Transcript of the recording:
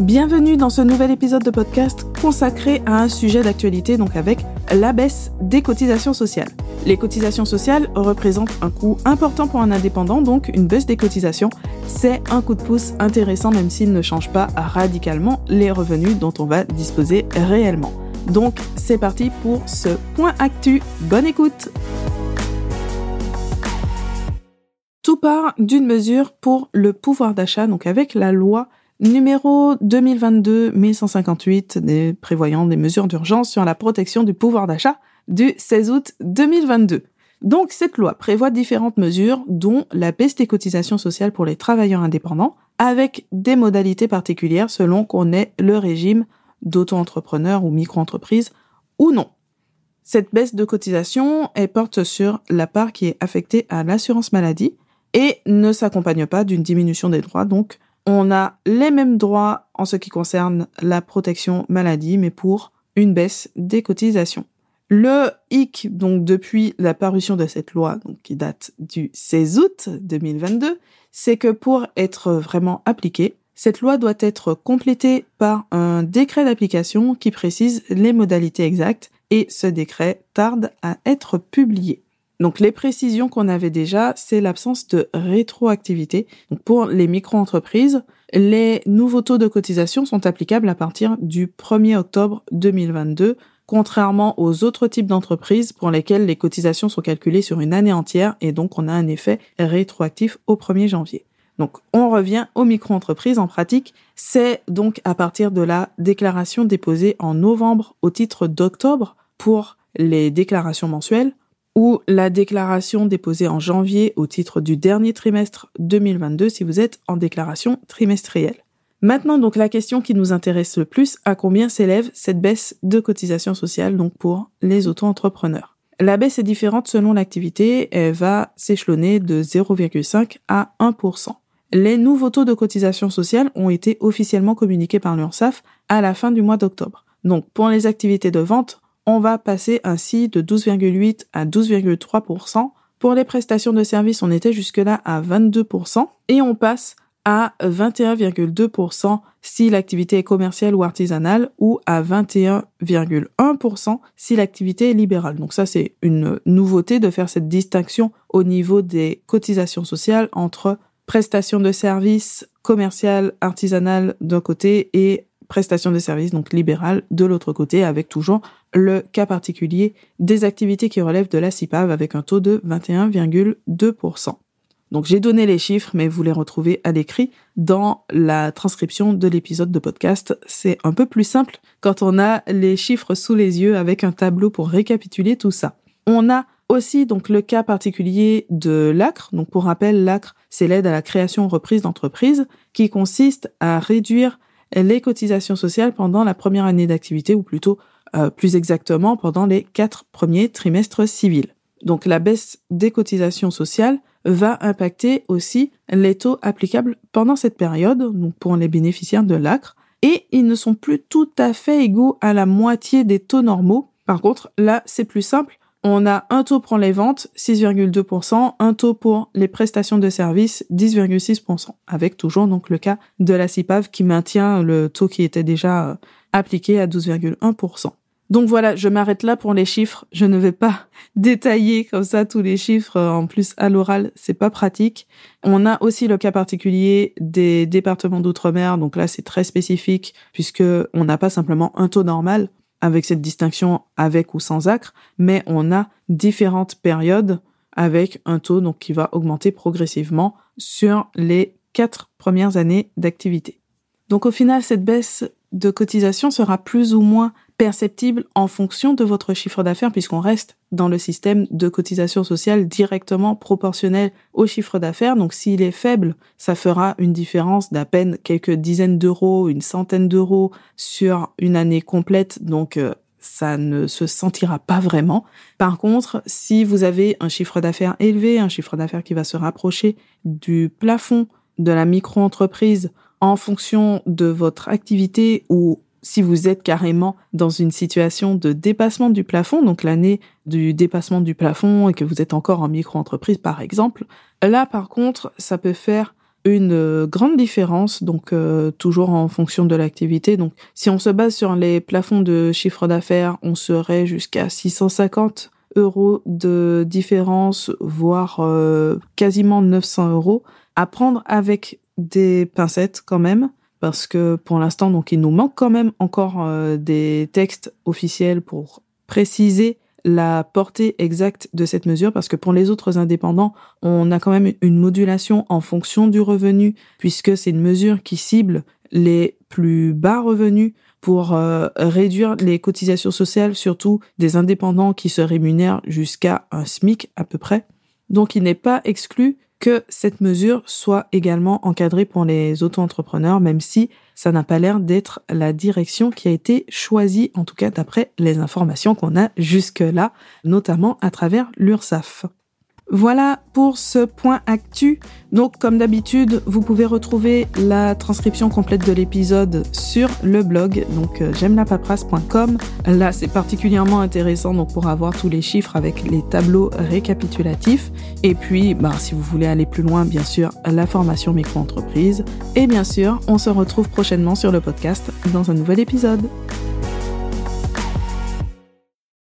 Bienvenue dans ce nouvel épisode de podcast consacré à un sujet d'actualité, donc avec la baisse des cotisations sociales. Les cotisations sociales représentent un coût important pour un indépendant, donc une baisse des cotisations, c'est un coup de pouce intéressant même s'il ne change pas radicalement les revenus dont on va disposer réellement. Donc c'est parti pour ce point actu. Bonne écoute Tout part d'une mesure pour le pouvoir d'achat, donc avec la loi Numéro 2022-1158 prévoyant des mesures d'urgence sur la protection du pouvoir d'achat du 16 août 2022. Donc cette loi prévoit différentes mesures dont la baisse des cotisations sociales pour les travailleurs indépendants avec des modalités particulières selon qu'on ait le régime d'auto-entrepreneur ou micro-entreprise ou non. Cette baisse de cotisation, porte sur la part qui est affectée à l'assurance maladie et ne s'accompagne pas d'une diminution des droits, donc on a les mêmes droits en ce qui concerne la protection maladie, mais pour une baisse des cotisations. Le hic, donc depuis la parution de cette loi, qui date du 16 août 2022, c'est que pour être vraiment appliquée, cette loi doit être complétée par un décret d'application qui précise les modalités exactes et ce décret tarde à être publié. Donc les précisions qu'on avait déjà, c'est l'absence de rétroactivité. Pour les micro-entreprises, les nouveaux taux de cotisation sont applicables à partir du 1er octobre 2022, contrairement aux autres types d'entreprises pour lesquelles les cotisations sont calculées sur une année entière et donc on a un effet rétroactif au 1er janvier. Donc on revient aux micro-entreprises en pratique, c'est donc à partir de la déclaration déposée en novembre au titre d'octobre pour les déclarations mensuelles ou la déclaration déposée en janvier au titre du dernier trimestre 2022 si vous êtes en déclaration trimestrielle. Maintenant donc la question qui nous intéresse le plus, à combien s'élève cette baisse de cotisation sociale donc pour les auto-entrepreneurs? La baisse est différente selon l'activité, elle va s'échelonner de 0,5 à 1%. Les nouveaux taux de cotisation sociale ont été officiellement communiqués par l'URSSAF à la fin du mois d'octobre. Donc pour les activités de vente, on va passer ainsi de 12,8 à 12,3%. Pour les prestations de services, on était jusque-là à 22% et on passe à 21,2% si l'activité est commerciale ou artisanale ou à 21,1% si l'activité est libérale. Donc ça, c'est une nouveauté de faire cette distinction au niveau des cotisations sociales entre prestations de services commerciales, artisanales d'un côté et prestations de services, donc libérales, de l'autre côté, avec toujours le cas particulier des activités qui relèvent de la CIPAV avec un taux de 21,2%. Donc j'ai donné les chiffres, mais vous les retrouvez à l'écrit dans la transcription de l'épisode de podcast. C'est un peu plus simple quand on a les chiffres sous les yeux avec un tableau pour récapituler tout ça. On a aussi donc le cas particulier de l'ACRE. Donc pour rappel, l'ACRE, c'est l'aide à la création reprise d'entreprise qui consiste à réduire les cotisations sociales pendant la première année d'activité ou plutôt euh, plus exactement pendant les quatre premiers trimestres civils. Donc la baisse des cotisations sociales va impacter aussi les taux applicables pendant cette période, donc pour les bénéficiaires de l'ACRE, et ils ne sont plus tout à fait égaux à la moitié des taux normaux. Par contre, là, c'est plus simple. On a un taux pour les ventes, 6,2%, un taux pour les prestations de services, 10,6%, avec toujours donc le cas de la CIPAV qui maintient le taux qui était déjà euh, appliqué à 12,1%. Donc voilà, je m'arrête là pour les chiffres. Je ne vais pas détailler comme ça tous les chiffres euh, en plus à l'oral, c'est pas pratique. On a aussi le cas particulier des départements d'outre-mer, donc là c'est très spécifique puisque on n'a pas simplement un taux normal avec cette distinction avec ou sans acre, mais on a différentes périodes avec un taux qui va augmenter progressivement sur les quatre premières années d'activité. Donc au final, cette baisse de cotisation sera plus ou moins perceptible en fonction de votre chiffre d'affaires puisqu'on reste dans le système de cotisation sociale directement proportionnel au chiffre d'affaires. Donc s'il est faible, ça fera une différence d'à peine quelques dizaines d'euros, une centaine d'euros sur une année complète. Donc euh, ça ne se sentira pas vraiment. Par contre, si vous avez un chiffre d'affaires élevé, un chiffre d'affaires qui va se rapprocher du plafond de la micro-entreprise en fonction de votre activité ou si vous êtes carrément dans une situation de dépassement du plafond, donc l'année du dépassement du plafond et que vous êtes encore en micro-entreprise par exemple, là par contre, ça peut faire une euh, grande différence, donc euh, toujours en fonction de l'activité. Donc si on se base sur les plafonds de chiffre d'affaires, on serait jusqu'à 650 euros de différence, voire euh, quasiment 900 euros. À prendre avec des pincettes quand même, parce que pour l'instant, donc il nous manque quand même encore des textes officiels pour préciser la portée exacte de cette mesure parce que pour les autres indépendants, on a quand même une modulation en fonction du revenu puisque c'est une mesure qui cible les plus bas revenus pour euh, réduire les cotisations sociales, surtout des indépendants qui se rémunèrent jusqu'à un SMIC à peu près. Donc il n'est pas exclu que cette mesure soit également encadrée pour les auto-entrepreneurs, même si ça n'a pas l'air d'être la direction qui a été choisie, en tout cas d'après les informations qu'on a jusque-là, notamment à travers l'URSSAF. Voilà pour ce point actu. Donc comme d'habitude, vous pouvez retrouver la transcription complète de l'épisode sur le blog, donc euh, j'aime la. Là, c'est particulièrement intéressant donc pour avoir tous les chiffres avec les tableaux récapitulatifs. Et puis, bah, si vous voulez aller plus loin, bien sûr, la formation micro-entreprise. Et bien sûr, on se retrouve prochainement sur le podcast dans un nouvel épisode.